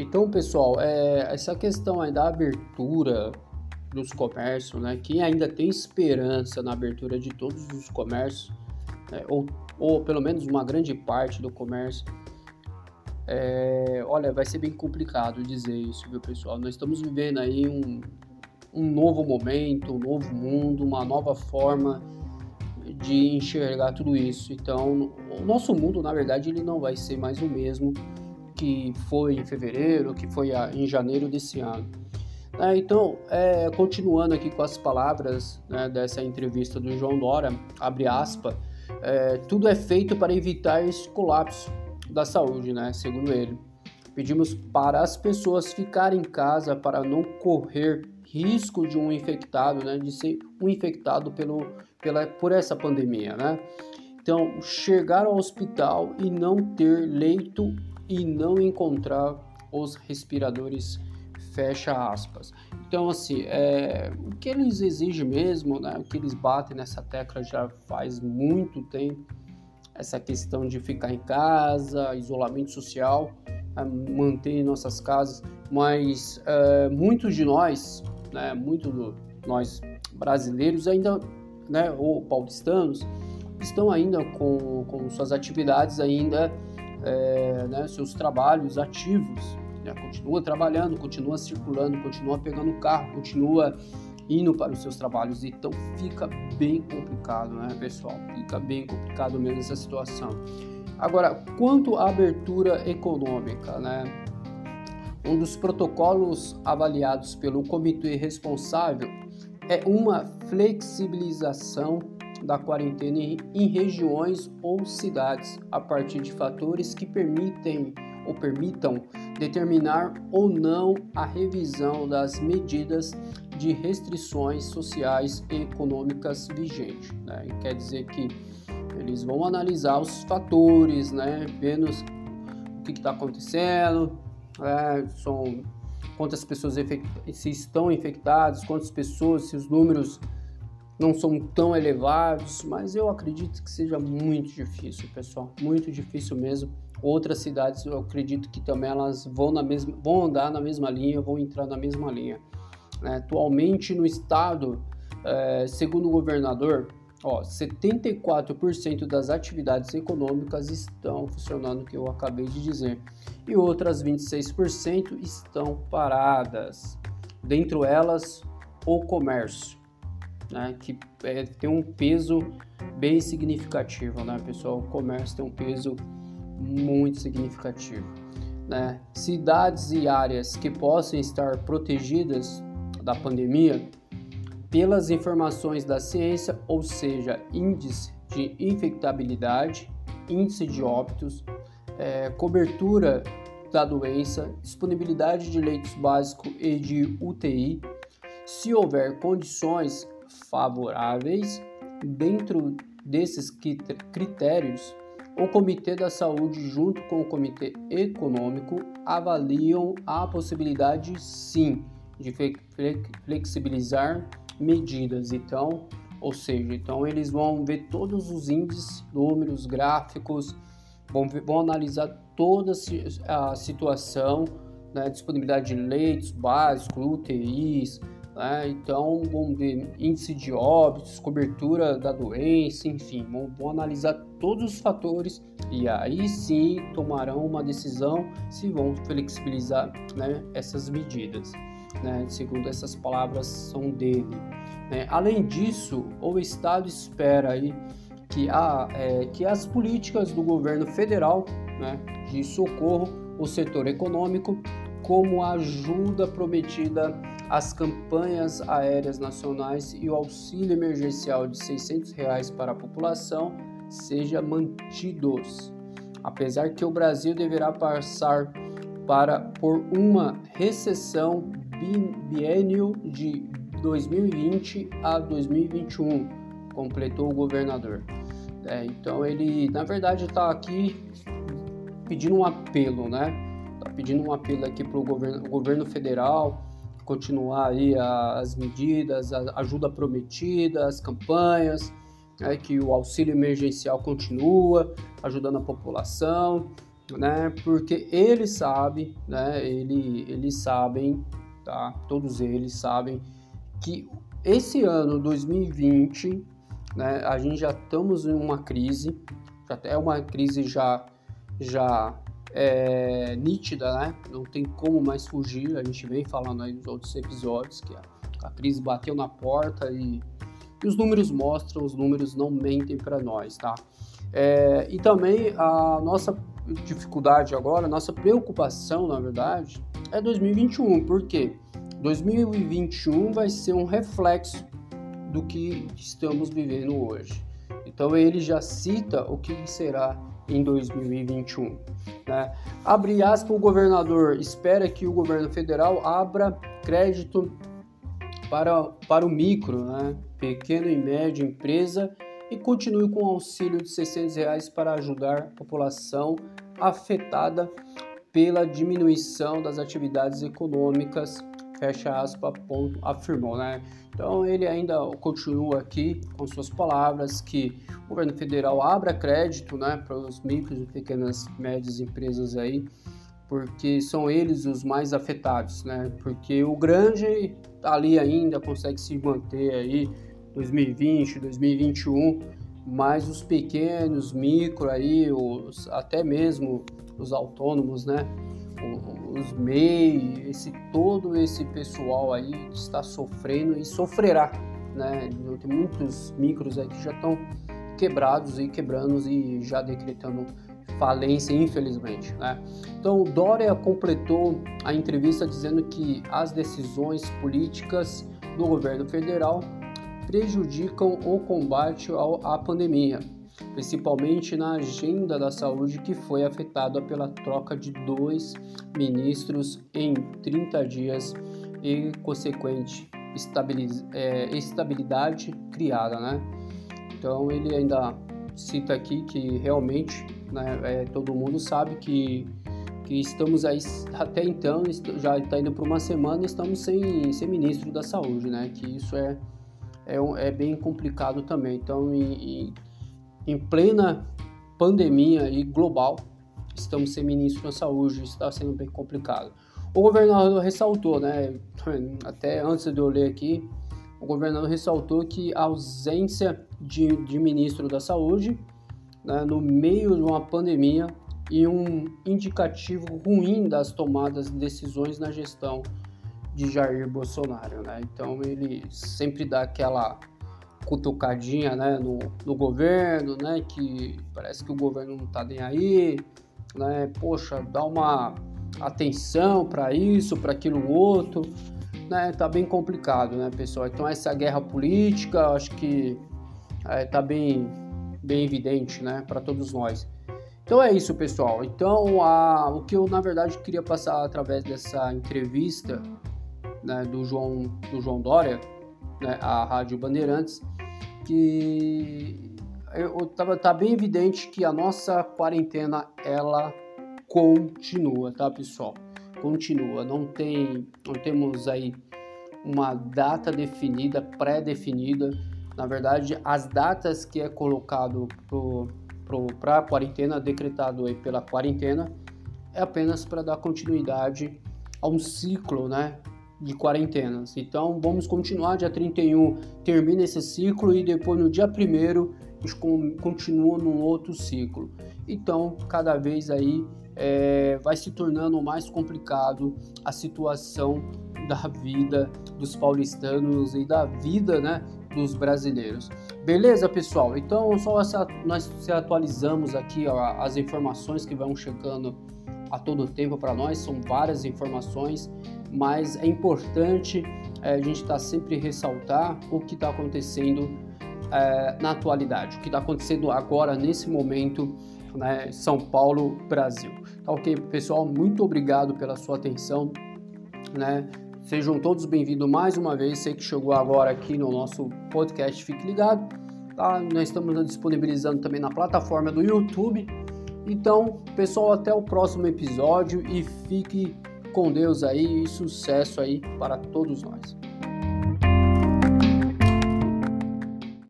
Então, pessoal, é, essa questão aí da abertura dos comércios, né? Quem ainda tem esperança na abertura de todos os comércios, né? ou, ou pelo menos uma grande parte do comércio, é, olha, vai ser bem complicado dizer isso, viu, pessoal? Nós estamos vivendo aí um, um novo momento, um novo mundo, uma nova forma de enxergar tudo isso. Então, o nosso mundo, na verdade, ele não vai ser mais o mesmo que foi em fevereiro, que foi em janeiro desse ano. É, então, é, continuando aqui com as palavras né, dessa entrevista do João Dora, abre é, tudo é feito para evitar esse colapso da saúde, né, segundo ele. Pedimos para as pessoas ficarem em casa para não correr risco de um infectado, né, de ser um infectado pelo, pela, por essa pandemia, né? Então, chegar ao hospital e não ter leito e não encontrar os respiradores, fecha aspas. Então, assim, é, o que eles exigem mesmo, né, o que eles batem nessa tecla já faz muito tempo, essa questão de ficar em casa, isolamento social, é, manter nossas casas, mas é, muitos de nós né, muito do, nós brasileiros ainda, né, ou paulistanos, estão ainda com, com suas atividades ainda, é, né, seus trabalhos ativos, né, continua trabalhando, continua circulando, continua pegando carro, continua indo para os seus trabalhos, então fica bem complicado, né, pessoal? Fica bem complicado mesmo essa situação. Agora, quanto à abertura econômica, né? Um dos protocolos avaliados pelo comitê responsável é uma flexibilização da quarentena em regiões ou cidades a partir de fatores que permitem ou permitam determinar ou não a revisão das medidas de restrições sociais e econômicas vigentes. Né? Quer dizer que eles vão analisar os fatores, né? vendo o que está acontecendo, é, são quantas pessoas se estão infectadas, quantas pessoas, se os números não são tão elevados, mas eu acredito que seja muito difícil, pessoal, muito difícil mesmo. Outras cidades eu acredito que também elas vão na mesma, vão andar na mesma linha, vão entrar na mesma linha. É, atualmente no estado, é, segundo o governador, Ó, 74% das atividades econômicas estão funcionando, que eu acabei de dizer, e outras 26% estão paradas. Dentro elas, o comércio, né, que é, tem um peso bem significativo, né, pessoal? O comércio tem um peso muito significativo. Né? Cidades e áreas que possam estar protegidas da pandemia pelas informações da ciência, ou seja, índice de infectabilidade, índice de óbitos, é, cobertura da doença, disponibilidade de leitos básicos e de UTI, se houver condições favoráveis dentro desses critérios, o Comitê da Saúde, junto com o Comitê Econômico, avaliam a possibilidade, sim, de flexibilizar medidas. Então, ou seja, então eles vão ver todos os índices, números, gráficos, vão, ver, vão analisar toda a situação, né, disponibilidade de leitos básicos, UTIs, né, então vão ver índice de óbitos, cobertura da doença, enfim, vão, vão analisar todos os fatores e aí sim tomarão uma decisão se vão flexibilizar né, essas medidas né, segundo essas palavras são dele. Né? Além disso, o Estado espera aí que, a, é, que as políticas do governo federal né, de socorro ao setor econômico, como a ajuda prometida às campanhas aéreas nacionais e o auxílio emergencial de 600 reais para a população, seja mantidos. Apesar que o Brasil deverá passar para por uma recessão biênio de 2020 a 2021, completou o governador. É, então ele, na verdade, está aqui pedindo um apelo, né? Está pedindo um apelo aqui para o governo, governo federal continuar aí as medidas, a ajuda prometida, as campanhas, né? que o auxílio emergencial continua ajudando a população, né? Porque ele sabe, né? Ele, eles sabem, tá? Todos eles sabem que esse ano 2020, né? A gente já estamos em uma crise, já é uma crise já já é, nítida, né? Não tem como mais fugir. A gente vem falando aí nos outros episódios que a, a crise bateu na porta e, e, os números mostram, os números não mentem para nós, tá? É, e também a nossa dificuldade agora, nossa preocupação, na verdade, é 2021. Por quê? 2021 vai ser um reflexo do que estamos vivendo hoje. Então ele já cita o que será em 2021. Né? Abre aspas, o governador espera que o governo federal abra crédito para, para o micro, né? pequeno e médio empresa e continue com o auxílio de 600 reais para ajudar a população afetada pela diminuição das atividades econômicas, fecha aspas, ponto, afirmou, né? Então ele ainda continua aqui com suas palavras que o governo federal abra crédito, né, para os micros e pequenas médias empresas aí, porque são eles os mais afetados, né? Porque o grande tá ali ainda consegue se manter aí 2020, 2021, mas os pequenos, micro aí, os, até mesmo os autônomos, né? Os MEI, esse, todo esse pessoal aí está sofrendo e sofrerá, né? Tem muitos micros aí que já estão quebrados e quebrando e já decretando falência, infelizmente. Né? Então, Dória completou a entrevista dizendo que as decisões políticas do governo federal prejudicam o combate à pandemia, principalmente na agenda da saúde que foi afetada pela troca de dois ministros em 30 dias e consequente é, estabilidade criada, né? Então ele ainda cita aqui que realmente, né, é, todo mundo sabe que que estamos aí até então já está indo para uma semana estamos sem, sem ministro da saúde, né? Que isso é é, é bem complicado também. Então, em plena pandemia e global, estamos sem ministro da saúde, está sendo bem complicado. O governador ressaltou, né, até antes de eu ler aqui, o governador ressaltou que a ausência de, de ministro da saúde né, no meio de uma pandemia e um indicativo ruim das tomadas de decisões na gestão de Jair Bolsonaro, né? Então ele sempre dá aquela cutucadinha, né, no, no governo, né, que parece que o governo não tá nem aí, né? Poxa, dá uma atenção para isso, para aquilo outro, né? Tá bem complicado, né, pessoal? Então essa guerra política, acho que é, tá bem bem evidente, né, para todos nós. Então é isso, pessoal. Então, a, o que eu na verdade queria passar através dessa entrevista né, do, João, do João Dória, né, a Rádio Bandeirantes, que tava, tá bem evidente que a nossa quarentena ela continua, tá, pessoal? Continua, não tem, não temos aí uma data definida, pré-definida. Na verdade, as datas que é colocado para a quarentena, decretado aí pela quarentena, é apenas para dar continuidade a um ciclo, né, de quarentenas. Então vamos continuar, dia 31 termina esse ciclo e depois no dia 1 a gente continua num outro ciclo. Então cada vez aí é, vai se tornando mais complicado a situação da vida dos paulistanos e da vida né, dos brasileiros. Beleza, pessoal? Então só nós se atualizamos aqui ó, as informações que vão chegando a todo tempo para nós, são várias informações mas é importante é, a gente estar tá sempre ressaltar o que está acontecendo é, na atualidade, o que está acontecendo agora nesse momento, né, São Paulo, Brasil. Tá ok, pessoal? Muito obrigado pela sua atenção, né? Sejam todos bem-vindos mais uma vez. Sei que chegou agora aqui no nosso podcast, fique ligado. Tá? Nós estamos disponibilizando também na plataforma do YouTube. Então, pessoal, até o próximo episódio e fique com Deus aí e sucesso aí para todos nós.